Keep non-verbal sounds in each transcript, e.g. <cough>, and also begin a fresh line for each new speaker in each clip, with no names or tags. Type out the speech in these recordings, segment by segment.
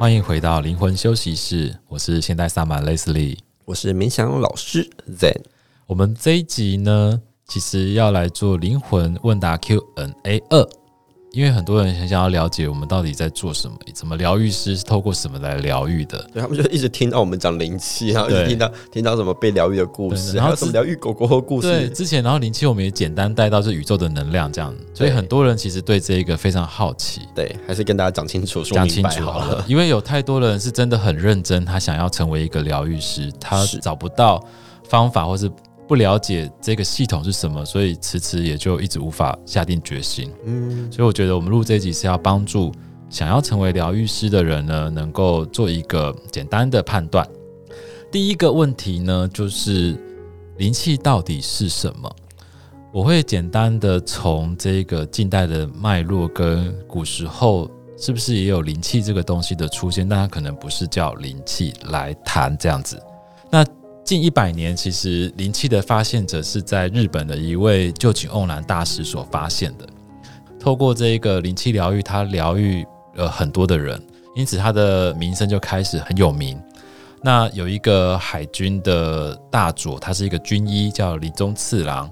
欢迎回到灵魂休息室，我是现代萨满 Leslie，
我是冥想老师 Zen。
我们这一集呢，其实要来做灵魂问答 Q&A 二。因为很多人很想要了解我们到底在做什么，怎么疗愈师是透过什么来疗愈的？
对，他们就一直听到我们讲灵气，然后一直听到听到什么被疗愈的故事，然后什么疗愈狗狗的故事。
对，之前然后灵气我们也简单带到是宇宙的能量这样，所以很多人其实对这一个非常好奇。
对，还是跟大家讲清楚，说明白好了。<laughs>
因为有太多人是真的很认真，他想要成为一个疗愈师，他找不到方法，或是。不了解这个系统是什么，所以迟迟也就一直无法下定决心。嗯，所以我觉得我们录这一集是要帮助想要成为疗愈师的人呢，能够做一个简单的判断。第一个问题呢，就是灵气到底是什么？我会简单的从这个近代的脉络跟古时候是不是也有灵气这个东西的出现，但它可能不是叫灵气来谈这样子。那近一百年，其实灵气的发现者是在日本的一位旧井瓮男大师所发现的。透过这一个灵气疗愈，他疗愈了很多的人，因此他的名声就开始很有名。那有一个海军的大佐，他是一个军医，叫林宗次郎，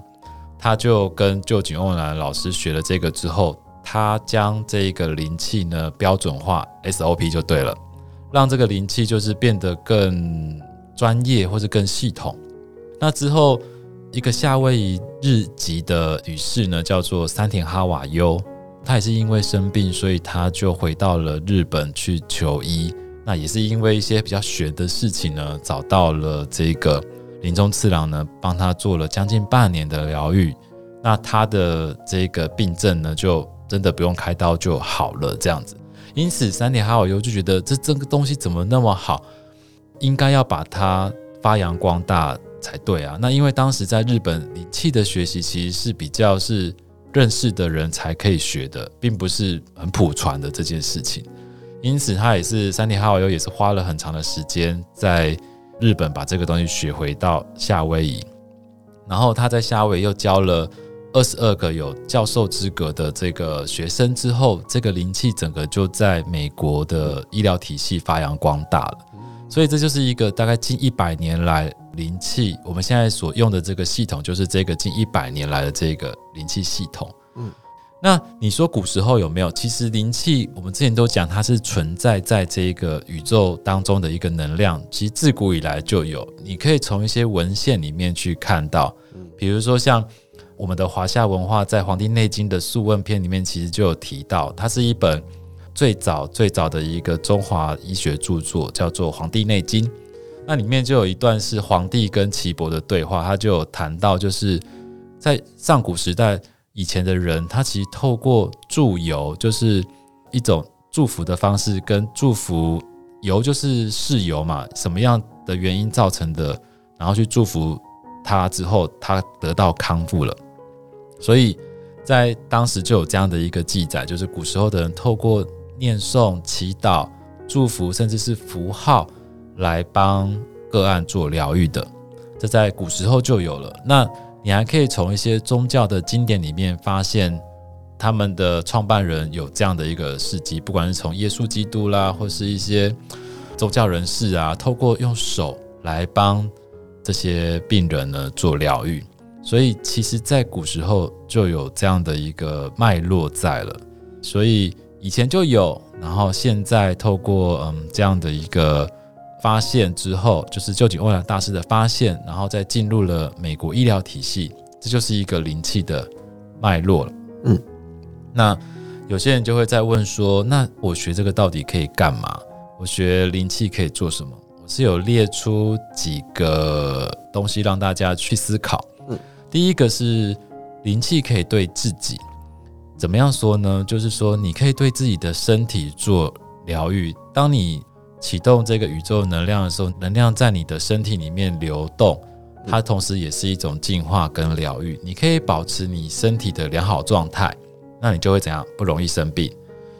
他就跟旧井瓮男老师学了这个之后，他将这个灵气呢标准化 SOP 就对了，让这个灵气就是变得更。专业或是更系统。那之后，一个夏威夷日籍的女士呢，叫做山田哈瓦优，她也是因为生病，所以她就回到了日本去求医。那也是因为一些比较玄的事情呢，找到了这个林中次郎呢，帮她做了将近半年的疗愈。那她的这个病症呢，就真的不用开刀就好了，这样子。因此，山田哈瓦优就觉得这这个东西怎么那么好？应该要把它发扬光大才对啊！那因为当时在日本，灵气的学习其实是比较是认识的人才可以学的，并不是很普传的这件事情。因此，他也是山田哈瓦优也是花了很长的时间在日本把这个东西学回到夏威夷，然后他在夏威夷又教了二十二个有教授资格的这个学生之后，这个灵气整个就在美国的医疗体系发扬光大了。所以这就是一个大概近一百年来灵气，我们现在所用的这个系统，就是这个近一百年来的这个灵气系统。嗯，那你说古时候有没有？其实灵气，我们之前都讲它是存在在这个宇宙当中的一个能量，其实自古以来就有。你可以从一些文献里面去看到，比如说像我们的华夏文化在《黄帝内经》的《素问篇》里面，其实就有提到，它是一本。最早最早的一个中华医学著作叫做《黄帝内经》，那里面就有一段是黄帝跟岐伯的对话，他就有谈到，就是在上古时代以前的人，他其实透过祝由，就是一种祝福的方式，跟祝福由就是事由嘛，什么样的原因造成的，然后去祝福他之后，他得到康复了，所以在当时就有这样的一个记载，就是古时候的人透过。念诵、祈祷、祝福，甚至是符号，来帮个案做疗愈的，这在古时候就有了。那你还可以从一些宗教的经典里面发现，他们的创办人有这样的一个事迹，不管是从耶稣基督啦，或是一些宗教人士啊，透过用手来帮这些病人呢做疗愈。所以，其实，在古时候就有这样的一个脉络在了。所以。以前就有，然后现在透过嗯这样的一个发现之后，就是臼井欧阳大师的发现，然后再进入了美国医疗体系，这就是一个灵气的脉络了。嗯，那有些人就会在问说，那我学这个到底可以干嘛？我学灵气可以做什么？我是有列出几个东西让大家去思考。嗯，第一个是灵气可以对自己。怎么样说呢？就是说，你可以对自己的身体做疗愈。当你启动这个宇宙能量的时候，能量在你的身体里面流动，它同时也是一种净化跟疗愈。你可以保持你身体的良好状态，那你就会怎样？不容易生病，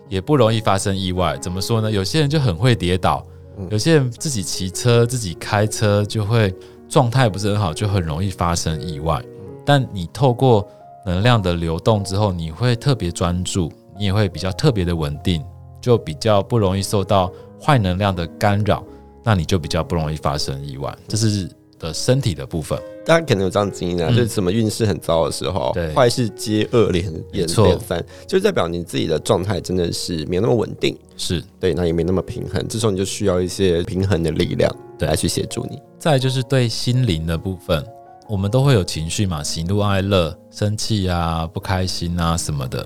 也不容易发生意外。怎么说呢？有些人就很会跌倒，有些人自己骑车、自己开车就会状态不是很好，就很容易发生意外。但你透过能量的流动之后，你会特别专注，你也会比较特别的稳定，就比较不容易受到坏能量的干扰，那你就比较不容易发生意外。这是的身体的部分。
大家可能有这样经验啊，嗯、就是什么运势很糟的时候，坏事接二连连连三，就代表你自己的状态真的是没有那么稳定，
是
对，那也没那么平衡。这时候你就需要一些平衡的力量，对，来去协助你。
再就是对心灵的部分，我们都会有情绪嘛，喜怒哀乐、生气啊、不开心啊什么的。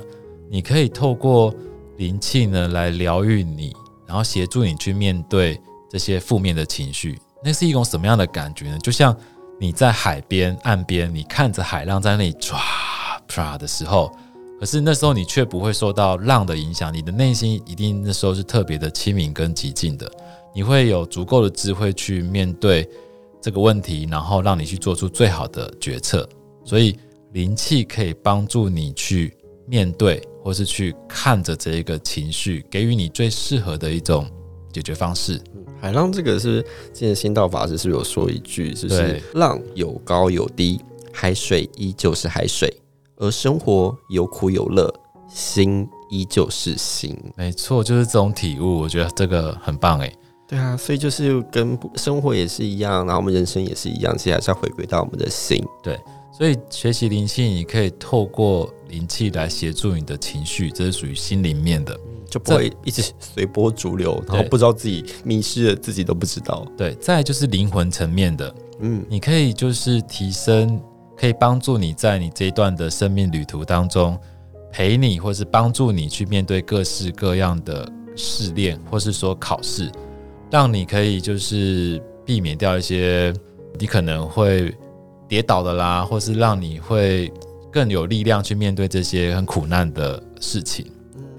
你可以透过灵气呢来疗愈你，然后协助你去面对这些负面的情绪。那是一种什么样的感觉呢？就像你在海边岸边，你看着海浪在那里唰唰的时候，可是那时候你却不会受到浪的影响，你的内心一定那时候是特别的清明跟寂静的，你会有足够的智慧去面对这个问题，然后让你去做出最好的决策。所以灵气可以帮助你去面对，或是去看着这一个情绪，给予你最适合的一种解决方式。
海浪这个是之前仙道法师是有说一句，就是浪有高有低，海水依旧是海水，而生活有苦有乐，心依旧是心。
没错，就是这种体悟，我觉得这个很棒诶。
对啊，所以就是跟生活也是一样，然后我们人生也是一样，其实还是要回归到我们的心。
对，所以学习灵气，你可以透过灵气来协助你的情绪，这是属于心里面的。
就不会一直随波逐流，然后不知道自己迷失了，自己都不知道。
对，再就是灵魂层面的，嗯，你可以就是提升，可以帮助你在你这一段的生命旅途当中，陪你或是帮助你去面对各式各样的试炼，或是说考试，让你可以就是避免掉一些你可能会跌倒的啦，或是让你会更有力量去面对这些很苦难的事情。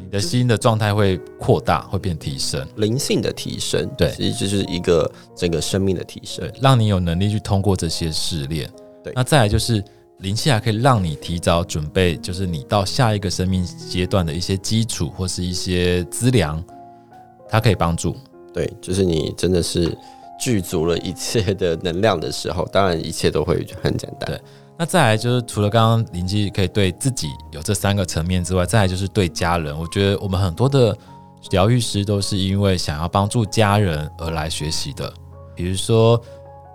你的心的状态会扩大，会变提升，
灵性的提升，
对，
其实就是一个整个生命的提升，
让你有能力去通过这些试炼。对，那再来就是灵气还可以让你提早准备，就是你到下一个生命阶段的一些基础或是一些资粮，它可以帮助。
对，就是你真的是具足了一切的能量的时候，当然一切都会很简单。
对。那再来就是除了刚刚灵气可以对自己有这三个层面之外，再来就是对家人。我觉得我们很多的疗愈师都是因为想要帮助家人而来学习的。比如说，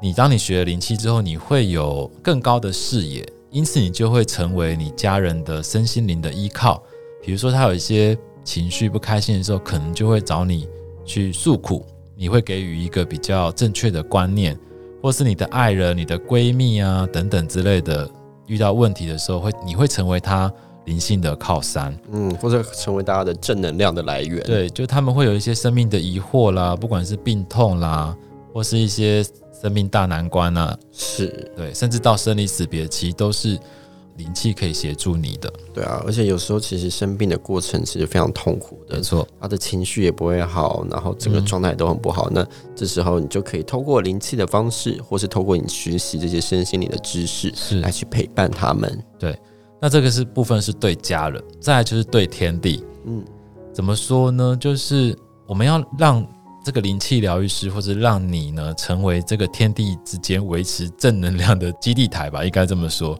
你当你学了灵气之后，你会有更高的视野，因此你就会成为你家人的身心灵的依靠。比如说，他有一些情绪不开心的时候，可能就会找你去诉苦，你会给予一个比较正确的观念。或是你的爱人、你的闺蜜啊等等之类的，遇到问题的时候会，你会成为他灵性的靠山，
嗯，或者成为大家的正能量的来源。
对，就他们会有一些生命的疑惑啦，不管是病痛啦，或是一些生命大难关啊，
是
对，甚至到生离死别，其实都是。灵气可以协助你的，
对啊，而且有时候其实生病的过程其实非常痛苦的，
没错，
他的情绪也不会好，然后整个状态都很不好。嗯、那这时候你就可以透过灵气的方式，或是透过你学习这些身心灵的知识，是来去陪伴他们。
对，那这个是部分是对家人，再来就是对天地。嗯，怎么说呢？就是我们要让这个灵气疗愈师，或者让你呢成为这个天地之间维持正能量的基地台吧，应该这么说。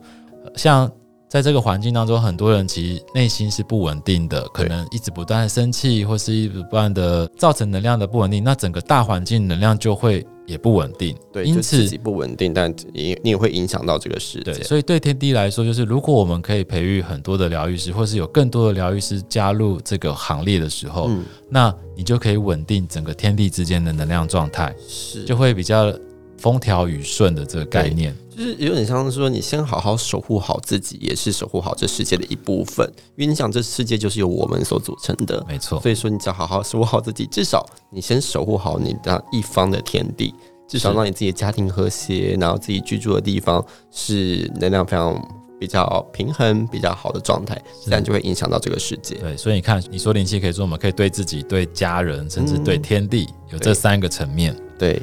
像在这个环境当中，很多人其实内心是不稳定的，可能一直不断的生气，或是一直不断的造成能量的不稳定，那整个大环境能量就会也不稳定。
对，
因此
自己不稳定，但也你也会影响到这个世界。
对，所以对天地来说，就是如果我们可以培育很多的疗愈师，或是有更多的疗愈师加入这个行列的时候，嗯，那你就可以稳定整个天地之间的能量状态，是就会比较。风调雨顺的这个概念，
就是有点像是说，你先好好守护好自己，也是守护好这世界的一部分。因为你想，这世界就是由我们所组成的，
没错。
所以说，你只要好好守护好自己，至少你先守护好你的一方的天地，至少让你自己的家庭和谐，然后自己居住的地方是能量非常比较平衡、比较好的状态，自然就会影响到这个世界。
对，所以你看，你说灵气可以说，我们可以对自己、对家人，甚至对天地，嗯、有这三个层面。
对。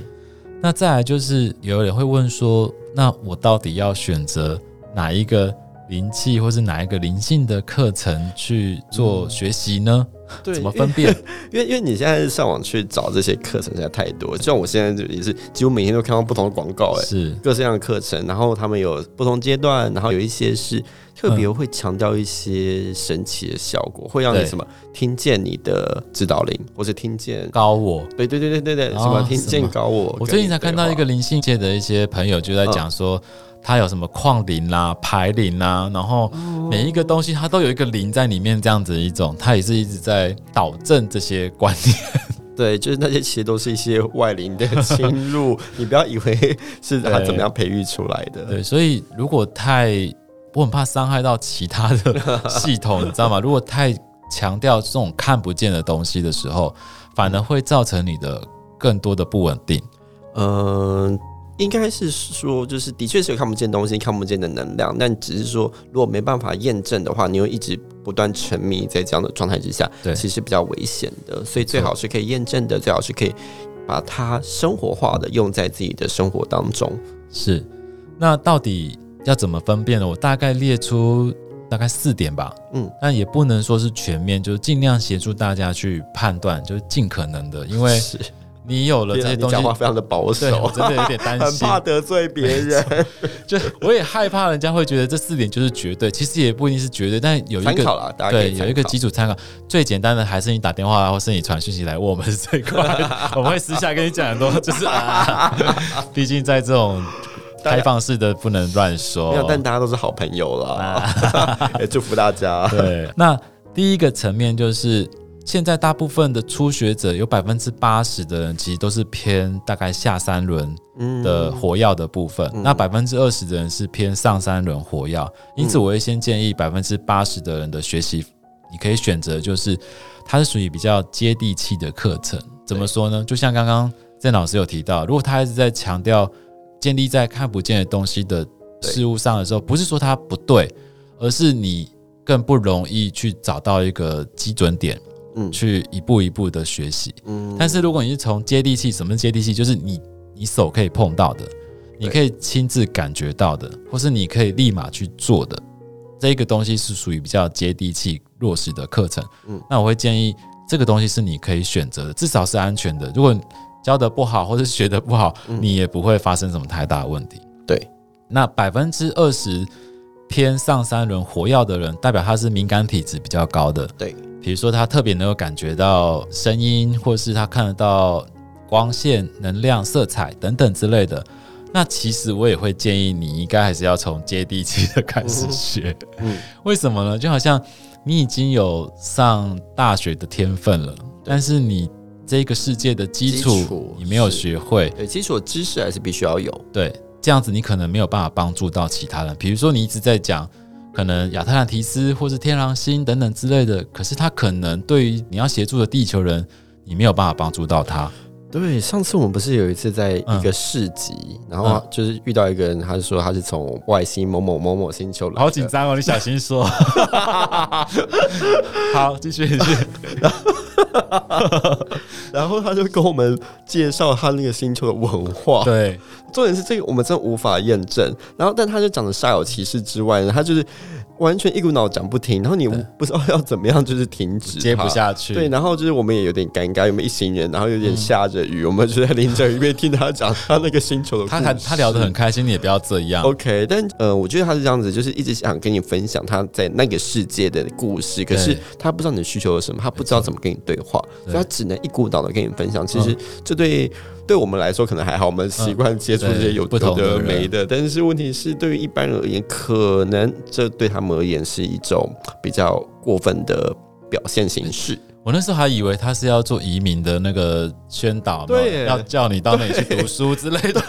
那再来就是有人会问说，那我到底要选择哪一个灵气，或是哪一个灵性的课程去做学习呢？对，怎么分辨？
因为 <laughs> 因为你现在上网去找这些课程实在太多，像我现在就也是几乎每天都看到不同的广告，哎，
是
各式各样的课程，然后他们有不同阶段，然后有一些是特别会强调一些神奇的效果，嗯、会让你什么听见你的指导灵，或是听见
高我，
对对对对对对，什么听见高我。
我最近才看到一个灵性界的一些朋友就在讲说。嗯它有什么矿林啦、排林啦，然后每一个东西它都有一个林在里面，这样子一种，它也是一直在导正这些观念。<laughs>
对，就是那些其实都是一些外灵的侵入，<laughs> 你不要以为是它怎么样培育出来的。
对，对，所以如果太，我很怕伤害到其他的系统，你知道吗？<laughs> 如果太强调这种看不见的东西的时候，反而会造成你的更多的不稳定。
嗯。应该是说，就是的确是有看不见东西、看不见的能量，但只是说，如果没办法验证的话，你又一直不断沉迷在这样的状态之下，对，其实比较危险的。所以最好是可以验证的，最好是可以把它生活化的用在自己的生活当中。
是，那到底要怎么分辨呢？我大概列出大概四点吧，嗯，但也不能说是全面，就是尽量协助大家去判断，就是尽可能的，因为是。你有了这些东西，讲话
非常的保守，
我真的有点担心，<laughs>
很怕得罪别人。<laughs>
就我也害怕人家会觉得这四点就是绝对，其实也不一定是绝对，但有一个对有一个基础参考。最简单的还是你打电话或是你传讯息来问我们是最快的，<laughs> 我们会私下跟你讲很多，就是啊，毕竟在这种开放式的不能乱说。
没有，但大家都是好朋友啦，也祝福大家。
对，那第一个层面就是。现在大部分的初学者有百分之八十的人其实都是偏大概下三轮的火药的部分，嗯、那百分之二十的人是偏上三轮火药。因此，我会先建议百分之八十的人的学习，你可以选择就是它是属于比较接地气的课程。怎么说呢？就像刚刚郑老师有提到，如果他一直在强调建立在看不见的东西的事物上的时候，不是说它不对，而是你更不容易去找到一个基准点。嗯，去一步一步的学习。嗯，但是如果你是从接地气，什么是接地气？就是你你手可以碰到的，你可以亲自感觉到的，或是你可以立马去做的，这个东西是属于比较接地气落实的课程。嗯，那我会建议这个东西是你可以选择的，至少是安全的。如果教的不好，或是学的不好，你也不会发生什么太大的问题。
对，
那百分之二十偏上三轮活药的人，代表他是敏感体质比较高的。
对。
比如说，他特别能够感觉到声音，或是他看得到光线、能量、色彩等等之类的。那其实我也会建议你，应该还是要从接地气的开始学。嗯，为什么呢？就好像你已经有上大学的天分了，但是你这个世界的基础你没有学会，
对，基础知识还是必须要有。
对，这样子你可能没有办法帮助到其他人。比如说，你一直在讲。可能亚特兰提斯或是天狼星等等之类的，可是他可能对于你要协助的地球人，你没有办法帮助到他。
对，上次我们不是有一次在一个市集，嗯、然后就是遇到一个人，他就说他是从外星某某某某星球来。
好紧张哦，你小心说。<laughs> 好，继续继续。<laughs>
然后他就跟我们介绍他那个星球的文化。
对，
重点是这个我们真的无法验证。然后，但他就讲的煞有其事之外呢，他就是。完全一股脑讲不停，然后你不知道要怎么样，就是停止
接不下去。
对，然后就是我们也有点尴尬，有没有一行人，然后有点下着雨，嗯、我们就在淋着雨，边听他讲他那个星球的故事。
他他聊得很开心，你也不要这样。
OK，但呃，我觉得他是这样子，就是一直想跟你分享他在那个世界的故事，可是他不知道你的需求是什么，他不知道怎么跟你对话，对，所以他只能一股脑的跟你分享。其实这对。对我们来说可能还好，我们习惯接触这些有的没的，但是问题是对于一般人而言，可能这对他们而言是一种比较过分的表现形式。
我那时候还以为他是要做移民的那个宣导，对，要叫你到那里去读书之类的。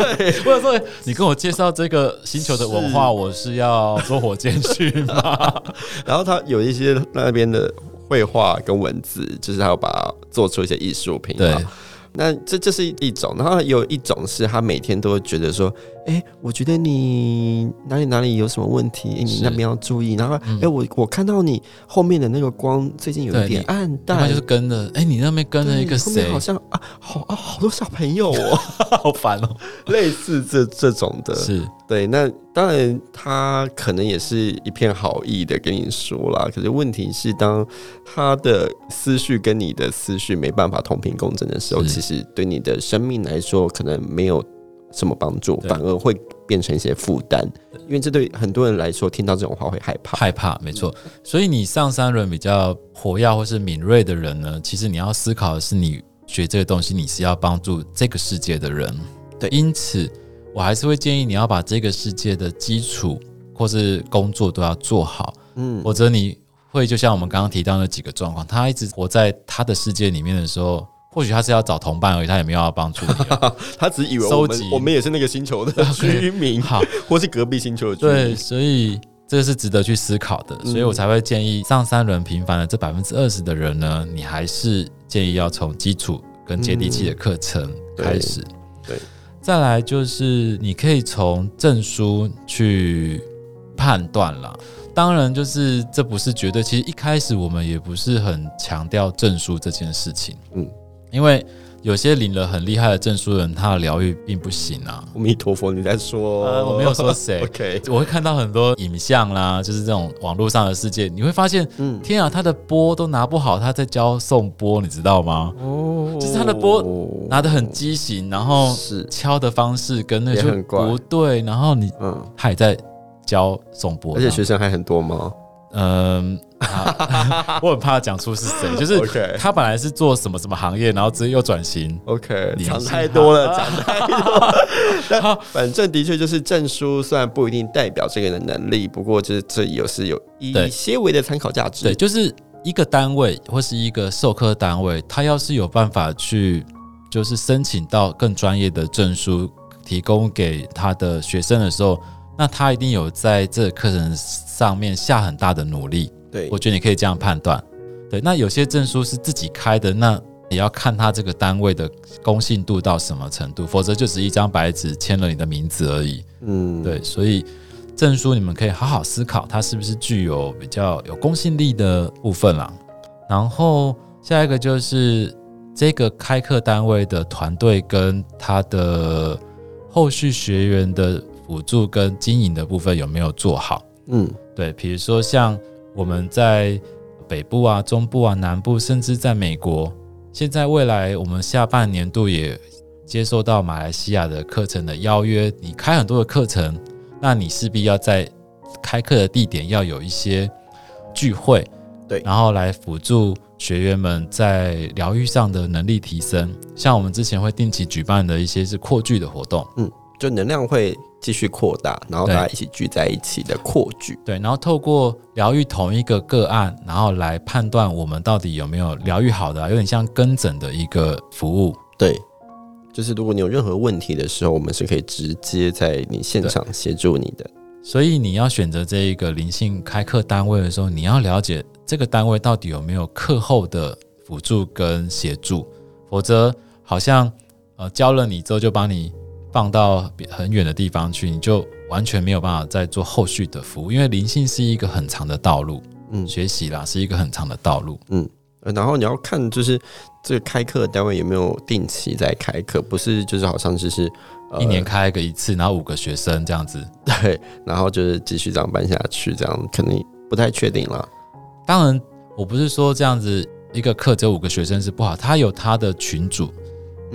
或者 <laughs> 说你跟我介绍这个星球的文化，我是要坐火箭去吗？<laughs>
然后他有一些那边的绘画跟文字，就是他要把它做出一些艺术品。对。那这这是一种，然后有一种是他每天都会觉得说，哎、欸，我觉得你哪里哪里有什么问题，欸、你那边要注意。然后，哎、嗯欸，我我看到你后面的那个光最近有一点暗淡，
他就是跟着，哎、欸，你那边跟着一个谁？
好像啊，好啊，好多小朋友哦，<laughs>
好烦哦，<laughs>
类似这这种的，
是
对。那当然他可能也是一片好意的跟你说啦，可是问题是，当他的思绪跟你的思绪没办法同频共振的时候，其实对你的生命来说，可能没有什么帮助，反而会变成一些负担。因为这对很多人来说，听到这种话会害怕，
害怕，没错。所以你上三轮比较活跃或是敏锐的人呢，其实你要思考的是，你学这个东西，你是要帮助这个世界的人。对，因此。我还是会建议你要把这个世界的基础或是工作都要做好，嗯，否则你会就像我们刚刚提到那几个状况，他一直活在他的世界里面的时候，或许他是要找同伴而已，他也没有要帮助你，<laughs>
他只以为我们我们也是那个星球的居民，<laughs> 好，或是隔壁星球的居民，
对，所以这个是值得去思考的，所以我才会建议上三轮平凡的这百分之二十的人呢，你还是建议要从基础跟接地气的课程开始，
对。对
再来就是，你可以从证书去判断了。当然，就是这不是绝对。其实一开始我们也不是很强调证书这件事情，嗯，因为。有些领了很厉害的证书的人，他的疗愈并不行啊。
阿弥陀佛，你在说？
呃，我没有说谁。<laughs>
OK，
我会看到很多影像啦，就是这种网络上的世界，你会发现，嗯，天啊，他的波都拿不好，他在教送波，你知道吗？哦，就是他的波拿得很畸形，然后是敲的方式跟那就不对，然后你嗯，还在教送波，
而且学生还很多吗？
嗯，<laughs> 我很怕讲出是谁，就是 <laughs> 他本来是做什么什么行业，然后直接又转型。
OK，讲太多了，讲太多了。<laughs> 但反正的确就是证书，虽然不一定代表这个人的能力，不过就是这也是有一些微的参考价值。
对，就是一个单位或是一个授课单位，他要是有办法去就是申请到更专业的证书，提供给他的学生的时候。那他一定有在这个课程上面下很大的努力，
对，
我觉得你可以这样判断。对，那有些证书是自己开的，那也要看他这个单位的公信度到什么程度，否则就只一张白纸签了你的名字而已。嗯，对，所以证书你们可以好好思考，它是不是具有比较有公信力的部分啦。然后下一个就是这个开课单位的团队跟他的后续学员的。辅助跟经营的部分有没有做好？嗯，对，比如说像我们在北部啊、中部啊、南部，甚至在美国，现在未来我们下半年度也接收到马来西亚的课程的邀约，你开很多的课程，那你势必要在开课的地点要有一些聚会，
对，
然后来辅助学员们在疗愈上的能力提升。像我们之前会定期举办的一些是扩聚的活动，
嗯，就能量会。继续扩大，然后大家一起聚在一起的扩聚，
对，然后透过疗愈同一个个案，然后来判断我们到底有没有疗愈好的啊，有点像跟诊的一个服务。
对，就是如果你有任何问题的时候，我们是可以直接在你现场协助你的。
所以你要选择这一个灵性开课单位的时候，你要了解这个单位到底有没有课后的辅助跟协助，否则好像呃教了你之后就帮你。放到很远的地方去，你就完全没有办法再做后续的服务，因为灵性是一个很长的道路，嗯，学习啦是一个很长的道路，
嗯，然后你要看就是这个开课单位有没有定期在开课，不是就是好像就是、
呃、一年开个一次，然后五个学生这样子，
对，然后就是继续这样办下去，这样肯定不太确定了。
当然，我不是说这样子一个课只有五个学生是不好，他有他的群组。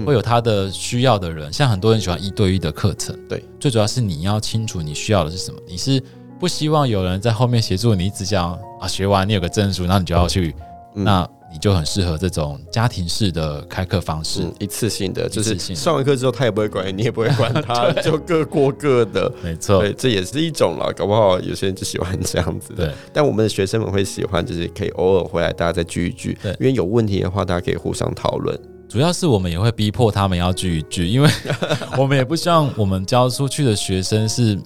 会有他的需要的人，像很多人喜欢一对一的课程，对，最主要是你要清楚你需要的是什么。你是不希望有人在后面协助你，只讲啊学完你有个证书，那你就要去，嗯、那你就很适合这种家庭式的开课方式，
嗯、一次性的，就是上完课之后他也不会管你，你也不会管他，<laughs> 就各过各的，
没错，
对，这也是一种了。搞不好有些人就喜欢这样子，
对。
但我们的学生们会喜欢，就是可以偶尔回来大家再聚一聚，对，因为有问题的话，大家可以互相讨论。
主要是我们也会逼迫他们要聚一聚，因为 <laughs> 我们也不希望我们教出去的学生是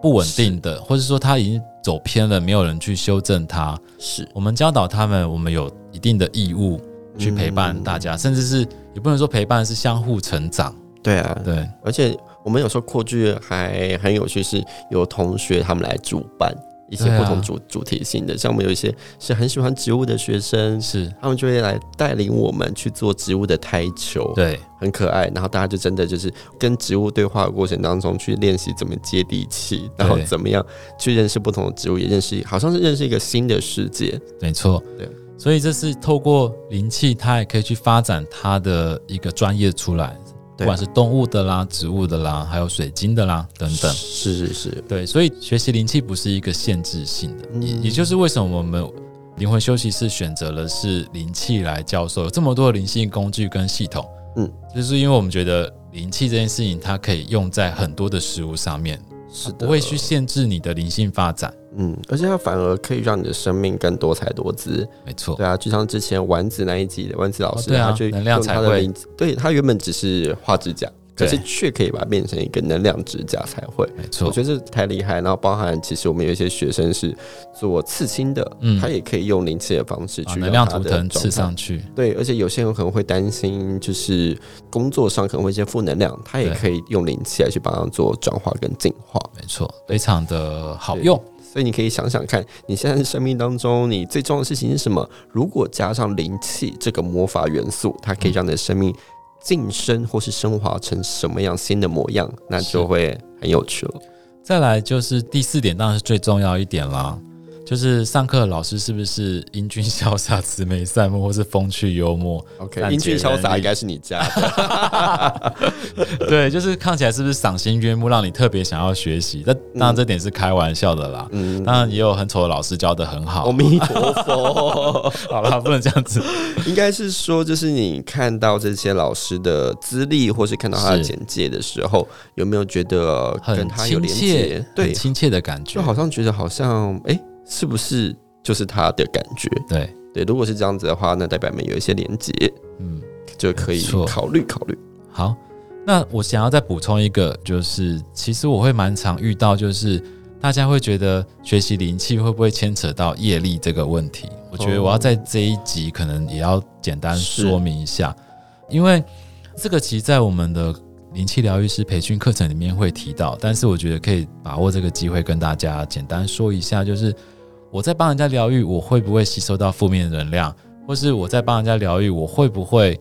不稳定的，或者说他已经走偏了，没有人去修正他。
是
我们教导他们，我们有一定的义务去陪伴大家，嗯、甚至是也不能说陪伴，是相互成长。
对啊，
对，
而且我们有时候扩聚还很有趣，是有同学他们来主办。一些不同主、啊、主题性的。像我们有一些是很喜欢植物的学生，
是
他们就会来带领我们去做植物的胎球，
对，
很可爱。然后大家就真的就是跟植物对话的过程当中去练习怎么接地气，然后怎么样去认识不同的植物，也认识好像是认识一个新的世界。
没错，
对。
所以这是透过灵气，它也可以去发展它的一个专业出来。不管是动物的啦、植物的啦，还有水晶的啦等等，
是是是，
对，所以学习灵气不是一个限制性的，也、嗯、也就是为什么我们灵魂休息室选择了是灵气来教授，有这么多的灵性工具跟系统，嗯，就是因为我们觉得灵气这件事情它可以用在很多的事物上面。是的，不会去限制你的灵性发展，
嗯，而且它反而可以让你的生命更多彩多姿。
没错，
对啊，就像之前丸子那一集的丸子老师，
哦对啊、
他就
能量彩绘，
对他原本只是画指甲。可是却可以把它变成一个能量指甲才会，
没错，
我觉得这太厉害。然后包含其实我们有一些学生是做刺青的，嗯，他也可以用灵气的方式去
能量图腾刺上去。
对，而且有些人可能会担心，就是工作上可能会一些负能量，他也可以用灵气来去帮他做转化跟净化。
没错，非常的好用。
所以你可以想想看，你现在生命当中你最重要的事情是什么？如果加上灵气这个魔法元素，它可以让你的生命。晋升或是升华成什么样新的模样，那就会很有趣了。
再来就是第四点，当然是最重要一点啦。就是上课老师是不是英俊潇洒、慈眉善目，或是风趣幽默
？OK，英俊潇洒应该是你家的。<laughs>
对，就是看起来是不是赏心悦目，让你特别想要学习？那当然这点是开玩笑的啦。嗯，当然也有很丑的老师教的很好。
阿弥陀佛，<laughs>
好了，不能这样子。
应该是说，就是你看到这些老师的资历，或是看到他的简介的时候，有没有觉得跟他有连接？对，
亲切的感觉，
就好像觉得好像哎。欸是不是就是他的感觉？
对
对，如果是这样子的话，那代表没有一些连接，嗯，就可以考虑考虑。
好，那我想要再补充一个，就是其实我会蛮常遇到，就是大家会觉得学习灵气会不会牵扯到业力这个问题？我觉得我要在这一集可能也要简单说明一下，因为这个其实，在我们的灵气疗愈师培训课程里面会提到，但是我觉得可以把握这个机会跟大家简单说一下，就是。我在帮人家疗愈，我会不会吸收到负面能量？或是我在帮人家疗愈，我会不会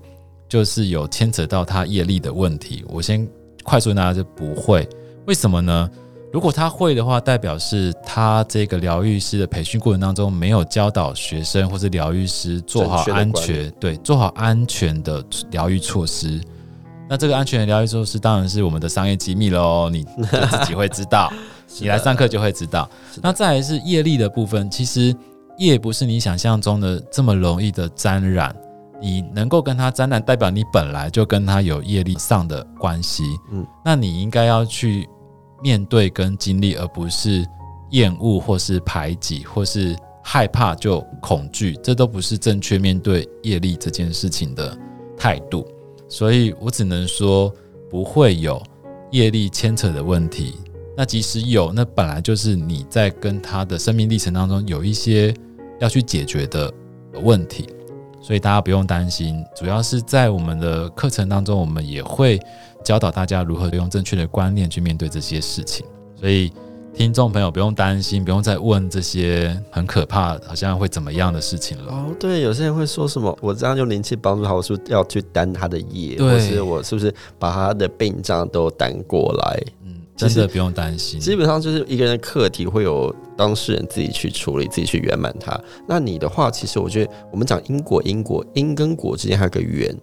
就是有牵扯到他业力的问题？我先快速拿就不会。为什么呢？如果他会的话，代表是他这个疗愈师的培训过程当中没有教导学生或是疗愈师做好安全，对，做好安全的疗愈措施。那这个安全的疗愈措施当然是我们的商业机密喽，你自己会知道。<laughs> 你来上课就会知道。那再来是业力的部分，其实业不是你想象中的这么容易的沾染。你能够跟他沾染，代表你本来就跟他有业力上的关系。嗯，那你应该要去面对跟经历，而不是厌恶或是排挤或是害怕就恐惧，这都不是正确面对业力这件事情的态度。所以我只能说不会有业力牵扯的问题。那即使有，那本来就是你在跟他的生命历程当中有一些要去解决的问题，所以大家不用担心。主要是在我们的课程当中，我们也会教导大家如何用正确的观念去面对这些事情。所以听众朋友不用担心，不用再问这些很可怕、好像会怎么样的事情了。
哦，对，有些人会说什么，我这样用灵气帮助他，我是不是要去担他的业，
对，
或是我是不是把他的病障都担过来？
嗯真的不用担心，
基本上就是一个人的课题会有当事人自己去处理，自己去圆满它。那你的话，其实我觉得我们讲因果，因果因跟果之间还有个缘，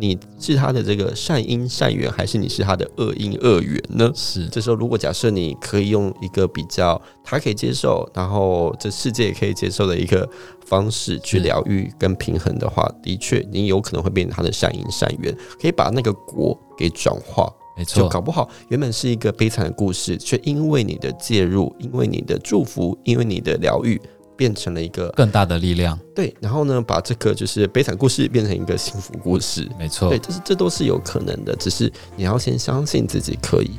你是他的这个善因善缘，还是你是他的恶因恶缘呢？
是。
这时候，如果假设你可以用一个比较他可以接受，然后这世界也可以接受的一个方式去疗愈跟平衡的话，的确，你有可能会变成他的善因善缘，可以把那个果给转化。
没错，
就搞不好原本是一个悲惨的故事，却因为你的介入，因为你的祝福，因为你的疗愈，变成了一个
更大的力量。
对，然后呢，把这个就是悲惨故事变成一个幸福故事。
没错，
对，这是这都是有可能的，只是你要先相信自己可以。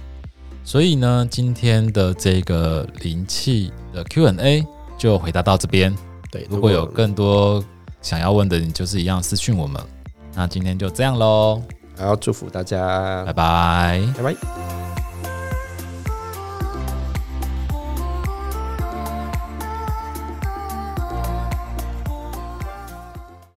所以呢，今天的这个灵气的 Q&A 就回答到这边。
对，
如果有更多想要问的，你就是一样私讯我们。那今天就这样喽。
还要祝福大家，
拜拜，
拜拜。